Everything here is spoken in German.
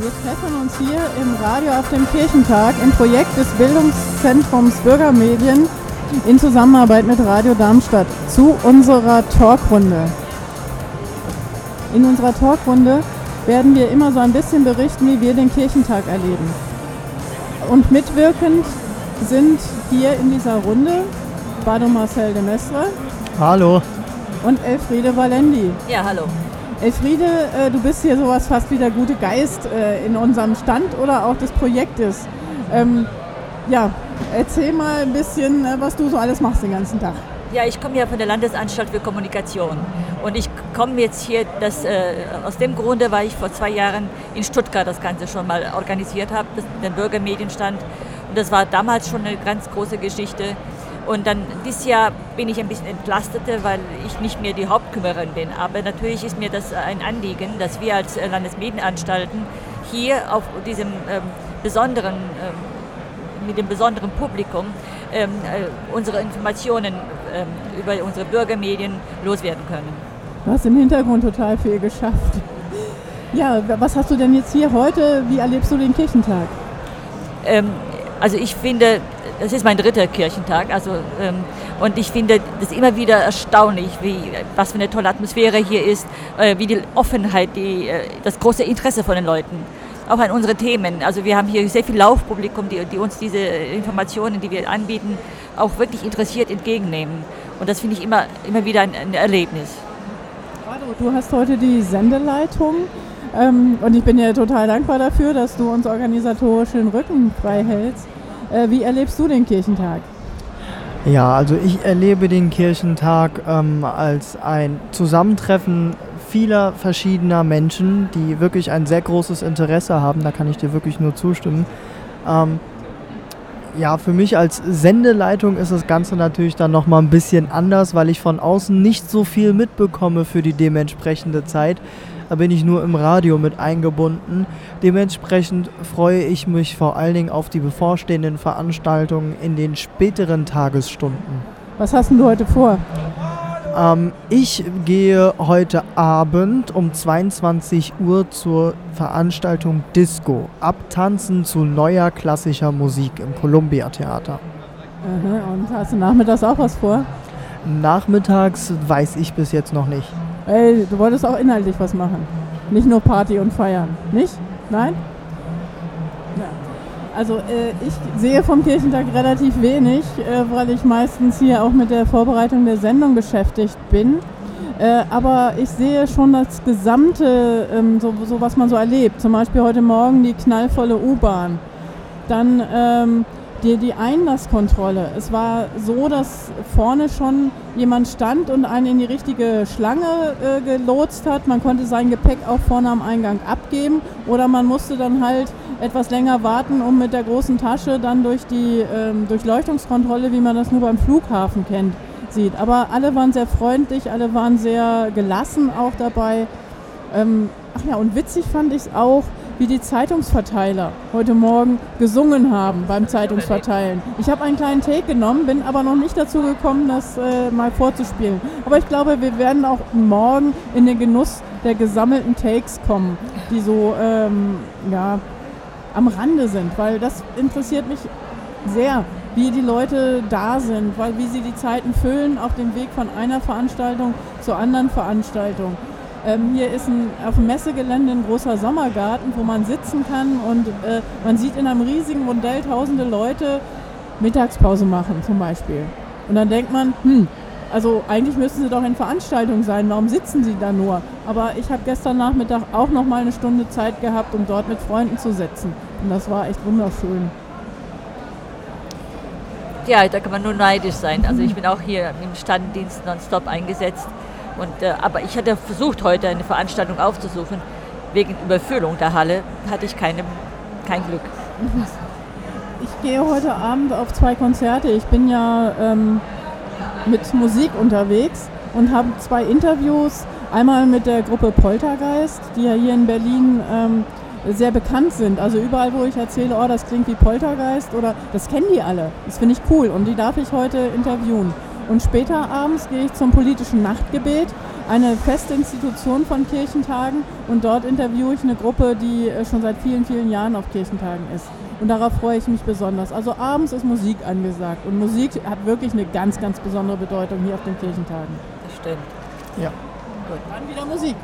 Wir treffen uns hier im Radio auf dem Kirchentag im Projekt des Bildungszentrums Bürgermedien in Zusammenarbeit mit Radio Darmstadt zu unserer Talkrunde. In unserer Talkrunde werden wir immer so ein bisschen berichten, wie wir den Kirchentag erleben. Und mitwirkend sind hier in dieser Runde Bado Marcel de Mestre. Hallo. Und Elfriede Valendi. Ja, hallo. Elfriede, äh, du bist hier sowas fast wie der gute Geist äh, in unserem Stand oder auch des Projektes. Ähm, ja, erzähl mal ein bisschen, äh, was du so alles machst den ganzen Tag. Ja, ich komme ja von der Landesanstalt für Kommunikation und ich komme jetzt hier das, aus dem Grunde, weil ich vor zwei Jahren in Stuttgart das Ganze schon mal organisiert habe, den Bürgermedienstand. Und das war damals schon eine ganz große Geschichte. Und dann dieses Jahr bin ich ein bisschen entlastete, weil ich nicht mehr die Hauptkümmerin bin. Aber natürlich ist mir das ein Anliegen, dass wir als Landesmedienanstalten hier auf diesem ähm, besonderen, ähm, mit dem besonderen Publikum ähm, äh, unsere Informationen ähm, über unsere Bürgermedien loswerden können. Du hast im Hintergrund total viel geschafft. Ja, was hast du denn jetzt hier heute? Wie erlebst du den Kirchentag? Also ich finde, das ist mein dritter Kirchentag. Also, ähm, und ich finde das immer wieder erstaunlich, wie, was für eine tolle Atmosphäre hier ist, äh, wie die Offenheit, die, äh, das große Interesse von den Leuten, auch an unsere Themen. Also wir haben hier sehr viel Laufpublikum, die, die uns diese Informationen, die wir anbieten, auch wirklich interessiert entgegennehmen. Und das finde ich immer, immer wieder ein, ein Erlebnis. Du hast heute die Sendeleitung ähm, und ich bin dir total dankbar dafür, dass du uns organisatorisch den Rücken frei hältst. Äh, wie erlebst du den Kirchentag? Ja, also ich erlebe den Kirchentag ähm, als ein Zusammentreffen vieler verschiedener Menschen, die wirklich ein sehr großes Interesse haben. Da kann ich dir wirklich nur zustimmen. Ähm, ja, für mich als Sendeleitung ist das Ganze natürlich dann nochmal ein bisschen anders, weil ich von außen nicht so viel mitbekomme für die dementsprechende Zeit. Da bin ich nur im Radio mit eingebunden. Dementsprechend freue ich mich vor allen Dingen auf die bevorstehenden Veranstaltungen in den späteren Tagesstunden. Was hast du heute vor? Ähm, ich gehe heute Abend um 22 Uhr zur Veranstaltung Disco. Abtanzen zu neuer klassischer Musik im Columbia Theater. Und hast du nachmittags auch was vor? Nachmittags weiß ich bis jetzt noch nicht. Ey, du wolltest auch inhaltlich was machen. Nicht nur Party und feiern. Nicht? Nein? Ja. Also äh, ich sehe vom Kirchentag relativ wenig, äh, weil ich meistens hier auch mit der Vorbereitung der Sendung beschäftigt bin. Äh, aber ich sehe schon das Gesamte, ähm, so, so, was man so erlebt. Zum Beispiel heute Morgen die knallvolle U-Bahn. Dann ähm, die, die Einlasskontrolle. Es war so, dass vorne schon jemand stand und einen in die richtige Schlange äh, gelotst hat. Man konnte sein Gepäck auch vorne am Eingang abgeben oder man musste dann halt etwas länger warten, um mit der großen Tasche dann durch die ähm, Durchleuchtungskontrolle, wie man das nur beim Flughafen kennt, sieht. Aber alle waren sehr freundlich, alle waren sehr gelassen auch dabei. Ähm, ach ja, und witzig fand ich es auch, wie die Zeitungsverteiler heute Morgen gesungen haben beim Zeitungsverteilen. Ich habe einen kleinen Take genommen, bin aber noch nicht dazu gekommen, das äh, mal vorzuspielen. Aber ich glaube, wir werden auch morgen in den Genuss der gesammelten Takes kommen, die so ähm, ja, am Rande sind, weil das interessiert mich sehr, wie die Leute da sind, weil wie sie die Zeiten füllen auf dem Weg von einer Veranstaltung zur anderen Veranstaltung. Ähm, hier ist ein, auf dem Messegelände ein großer Sommergarten, wo man sitzen kann und äh, man sieht in einem riesigen Modell tausende Leute Mittagspause machen zum Beispiel. Und dann denkt man, hm, also eigentlich müssten sie doch in Veranstaltungen sein, warum sitzen sie da nur? Aber ich habe gestern Nachmittag auch noch mal eine Stunde Zeit gehabt, um dort mit Freunden zu sitzen. Und das war echt wunderschön. Ja, da kann man nur neidisch sein. Also ich bin auch hier im Standdienst nonstop eingesetzt und, äh, aber ich hatte versucht, heute eine Veranstaltung aufzusuchen. Wegen Überfüllung der Halle hatte ich keine, kein Glück. Ich gehe heute Abend auf zwei Konzerte. Ich bin ja ähm, mit Musik unterwegs und habe zwei Interviews. Einmal mit der Gruppe Poltergeist, die ja hier in Berlin ähm, sehr bekannt sind. Also überall, wo ich erzähle, oh, das klingt wie Poltergeist oder das kennen die alle. Das finde ich cool und die darf ich heute interviewen. Und später abends gehe ich zum politischen Nachtgebet, eine feste Institution von Kirchentagen. Und dort interviewe ich eine Gruppe, die äh, schon seit vielen, vielen Jahren auf Kirchentagen ist. Und darauf freue ich mich besonders. Also abends ist Musik angesagt. Und Musik hat wirklich eine ganz, ganz besondere Bedeutung hier auf den Kirchentagen. Das stimmt. Ja. Gut. Dann wieder Musik.